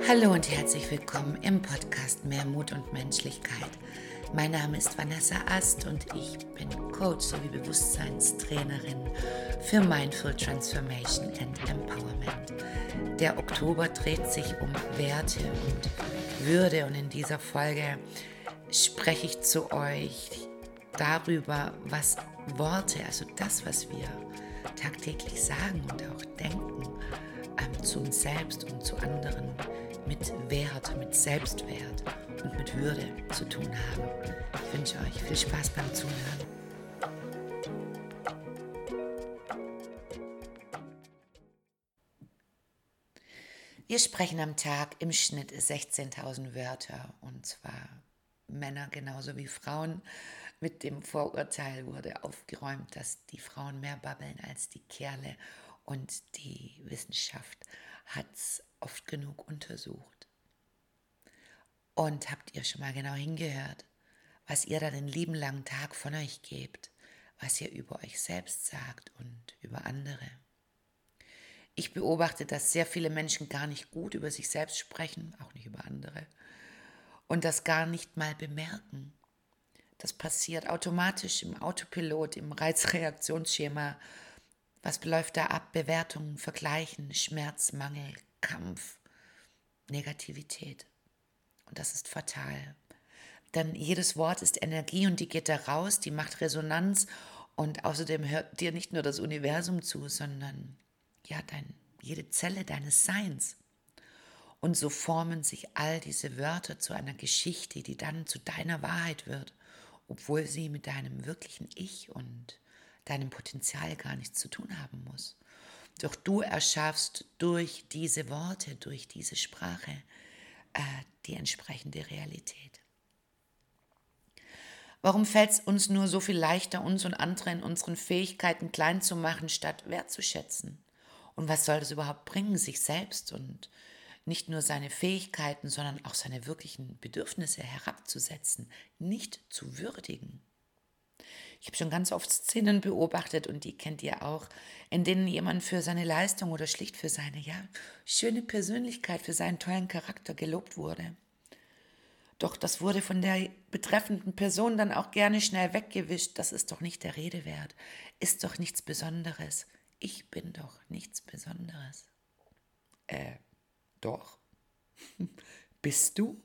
Hallo und herzlich willkommen im Podcast Mehr Mut und Menschlichkeit. Mein Name ist Vanessa Ast und ich bin Coach sowie Bewusstseinstrainerin für Mindful Transformation and Empowerment. Der Oktober dreht sich um Werte und Würde und in dieser Folge spreche ich zu euch darüber, was Worte, also das, was wir tagtäglich sagen und auch denken, zu uns selbst und zu anderen mit Wert, mit Selbstwert und mit Würde zu tun haben. Ich wünsche euch viel Spaß beim Zuhören. Wir sprechen am Tag im Schnitt 16.000 Wörter und zwar Männer genauso wie Frauen. Mit dem Vorurteil wurde aufgeräumt, dass die Frauen mehr babbeln als die Kerle und die Wissenschaft hat es oft genug untersucht. Und habt ihr schon mal genau hingehört, was ihr da den lieben langen Tag von euch gebt, was ihr über euch selbst sagt und über andere? Ich beobachte, dass sehr viele Menschen gar nicht gut über sich selbst sprechen, auch nicht über andere, und das gar nicht mal bemerken. Das passiert automatisch im Autopilot, im Reizreaktionsschema. Was läuft da ab? Bewertungen, Vergleichen, Schmerz, Mangel, Kampf, Negativität. Und das ist fatal. Denn jedes Wort ist Energie und die geht da raus, die macht Resonanz und außerdem hört dir nicht nur das Universum zu, sondern ja, dein, jede Zelle deines Seins. Und so formen sich all diese Wörter zu einer Geschichte, die dann zu deiner Wahrheit wird obwohl sie mit deinem wirklichen Ich und deinem Potenzial gar nichts zu tun haben muss. Doch du erschaffst durch diese Worte, durch diese Sprache äh, die entsprechende Realität. Warum fällt es uns nur so viel leichter, uns und andere in unseren Fähigkeiten klein zu machen, statt wertzuschätzen? Und was soll das überhaupt bringen, sich selbst und nicht nur seine Fähigkeiten, sondern auch seine wirklichen Bedürfnisse herabzusetzen, nicht zu würdigen. Ich habe schon ganz oft Szenen beobachtet und die kennt ihr auch, in denen jemand für seine Leistung oder schlicht für seine ja, schöne Persönlichkeit, für seinen tollen Charakter gelobt wurde. Doch das wurde von der betreffenden Person dann auch gerne schnell weggewischt. Das ist doch nicht der Rede wert, ist doch nichts Besonderes. Ich bin doch nichts Besonderes. Äh, doch. bist du?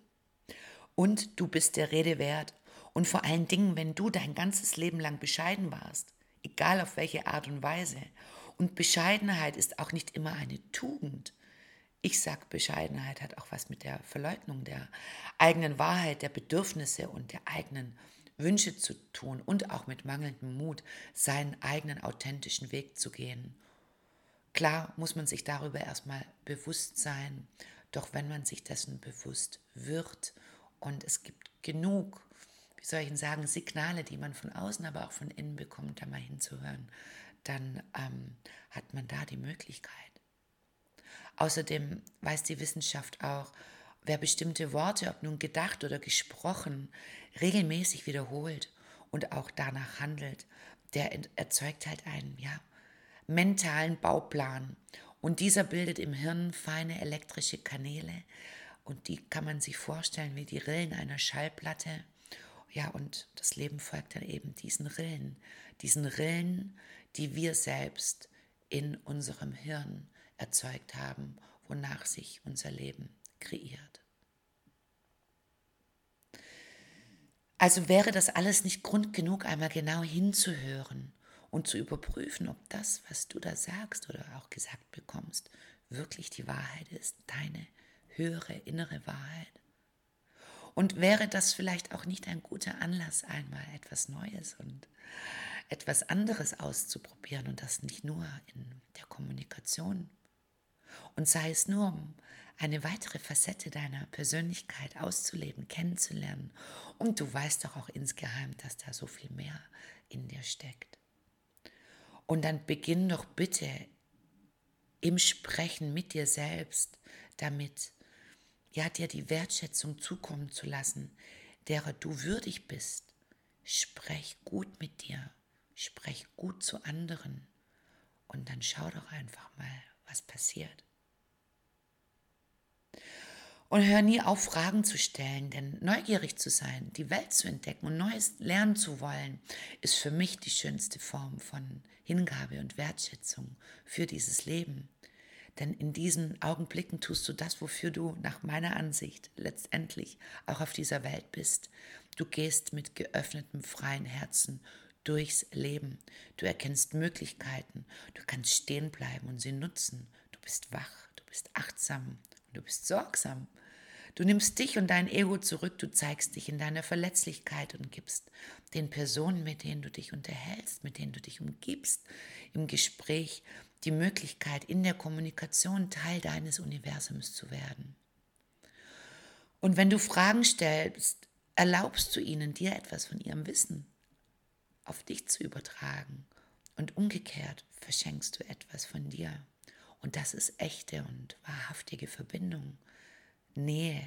Und du bist der Rede wert. Und vor allen Dingen, wenn du dein ganzes Leben lang bescheiden warst, egal auf welche Art und Weise. Und Bescheidenheit ist auch nicht immer eine Tugend. Ich sag, Bescheidenheit hat auch was mit der Verleugnung der eigenen Wahrheit, der Bedürfnisse und der eigenen Wünsche zu tun und auch mit mangelndem Mut, seinen eigenen authentischen Weg zu gehen Klar muss man sich darüber erstmal bewusst sein, doch wenn man sich dessen bewusst wird und es gibt genug, wie soll ich sagen, Signale, die man von außen, aber auch von innen bekommt, da mal hinzuhören, dann ähm, hat man da die Möglichkeit. Außerdem weiß die Wissenschaft auch, wer bestimmte Worte, ob nun gedacht oder gesprochen, regelmäßig wiederholt und auch danach handelt, der erzeugt halt einen, ja, mentalen Bauplan. Und dieser bildet im Hirn feine elektrische Kanäle und die kann man sich vorstellen wie die Rillen einer Schallplatte. Ja, und das Leben folgt dann eben diesen Rillen, diesen Rillen, die wir selbst in unserem Hirn erzeugt haben, wonach sich unser Leben kreiert. Also wäre das alles nicht Grund genug, einmal genau hinzuhören und zu überprüfen, ob das, was du da sagst oder auch gesagt bekommst, wirklich die Wahrheit ist, deine höhere innere Wahrheit. Und wäre das vielleicht auch nicht ein guter Anlass, einmal etwas Neues und etwas anderes auszuprobieren und das nicht nur in der Kommunikation. Und sei es nur, um eine weitere Facette deiner Persönlichkeit auszuleben, kennenzulernen. Und du weißt doch auch insgeheim, dass da so viel mehr in dir steckt. Und dann beginn doch bitte im Sprechen mit dir selbst damit, ja, dir die Wertschätzung zukommen zu lassen, derer du würdig bist. Sprech gut mit dir, sprech gut zu anderen und dann schau doch einfach mal, was passiert. Und hör nie auf, Fragen zu stellen, denn neugierig zu sein, die Welt zu entdecken und Neues lernen zu wollen, ist für mich die schönste Form von Hingabe und Wertschätzung für dieses Leben. Denn in diesen Augenblicken tust du das, wofür du nach meiner Ansicht letztendlich auch auf dieser Welt bist. Du gehst mit geöffnetem, freien Herzen durchs Leben. Du erkennst Möglichkeiten. Du kannst stehen bleiben und sie nutzen. Du bist wach, du bist achtsam und du bist sorgsam. Du nimmst dich und dein Ego zurück, du zeigst dich in deiner Verletzlichkeit und gibst den Personen, mit denen du dich unterhältst, mit denen du dich umgibst, im Gespräch die Möglichkeit, in der Kommunikation Teil deines Universums zu werden. Und wenn du Fragen stellst, erlaubst du ihnen, dir etwas von ihrem Wissen auf dich zu übertragen. Und umgekehrt verschenkst du etwas von dir. Und das ist echte und wahrhaftige Verbindung. Nähe,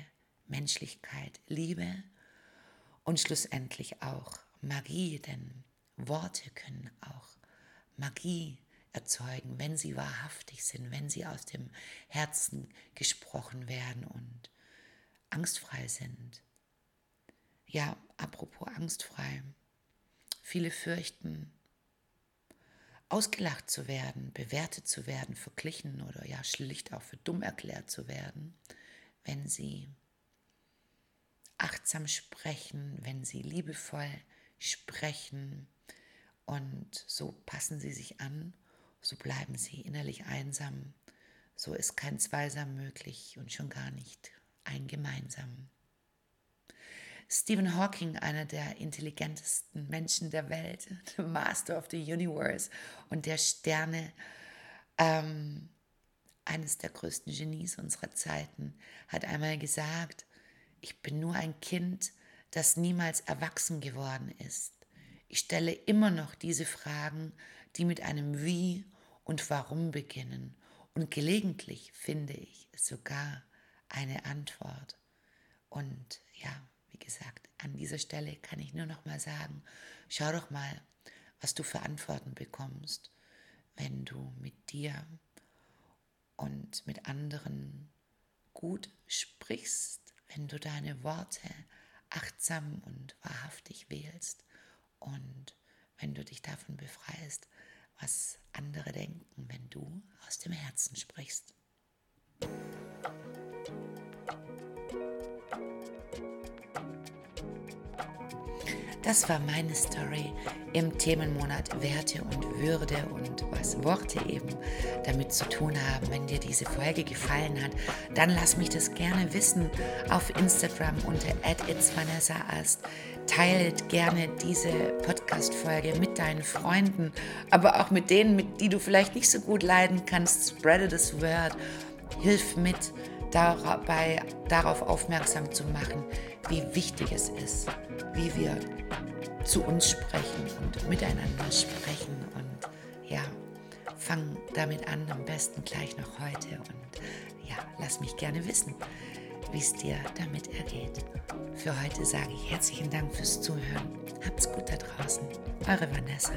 Menschlichkeit, Liebe und schlussendlich auch Magie, denn Worte können auch Magie erzeugen, wenn sie wahrhaftig sind, wenn sie aus dem Herzen gesprochen werden und angstfrei sind. Ja, apropos angstfrei. Viele fürchten, ausgelacht zu werden, bewertet zu werden, verglichen oder ja schlicht auch für dumm erklärt zu werden wenn sie achtsam sprechen, wenn sie liebevoll sprechen und so passen sie sich an, so bleiben sie innerlich einsam, so ist kein Zweisam möglich und schon gar nicht ein Gemeinsam. Stephen Hawking, einer der intelligentesten Menschen der Welt, the Master of the Universe und der Sterne, ähm, eines der größten Genies unserer Zeiten, hat einmal gesagt, ich bin nur ein Kind, das niemals erwachsen geworden ist. Ich stelle immer noch diese Fragen, die mit einem Wie und Warum beginnen. Und gelegentlich finde ich sogar eine Antwort. Und ja, wie gesagt, an dieser Stelle kann ich nur noch mal sagen, schau doch mal, was du für Antworten bekommst, wenn du mit dir und mit anderen gut sprichst, wenn du deine Worte achtsam und wahrhaftig wählst und wenn du dich davon befreist, was andere denken, wenn du aus dem Herzen sprichst. Das war meine Story im Themenmonat Werte und Würde und was Worte eben damit zu tun haben. Wenn dir diese Folge gefallen hat, dann lass mich das gerne wissen auf Instagram unter @itsvanessaast. Teilt gerne diese Podcast-Folge mit deinen Freunden, aber auch mit denen, mit die du vielleicht nicht so gut leiden kannst. Spreade das Word. Hilf mit dabei, darauf aufmerksam zu machen, wie wichtig es ist, wie wir zu uns sprechen und miteinander sprechen. Und ja, fang damit an, am besten gleich noch heute. Und ja, lass mich gerne wissen, wie es dir damit ergeht. Für heute sage ich herzlichen Dank fürs Zuhören. Habt's gut da draußen. Eure Vanessa.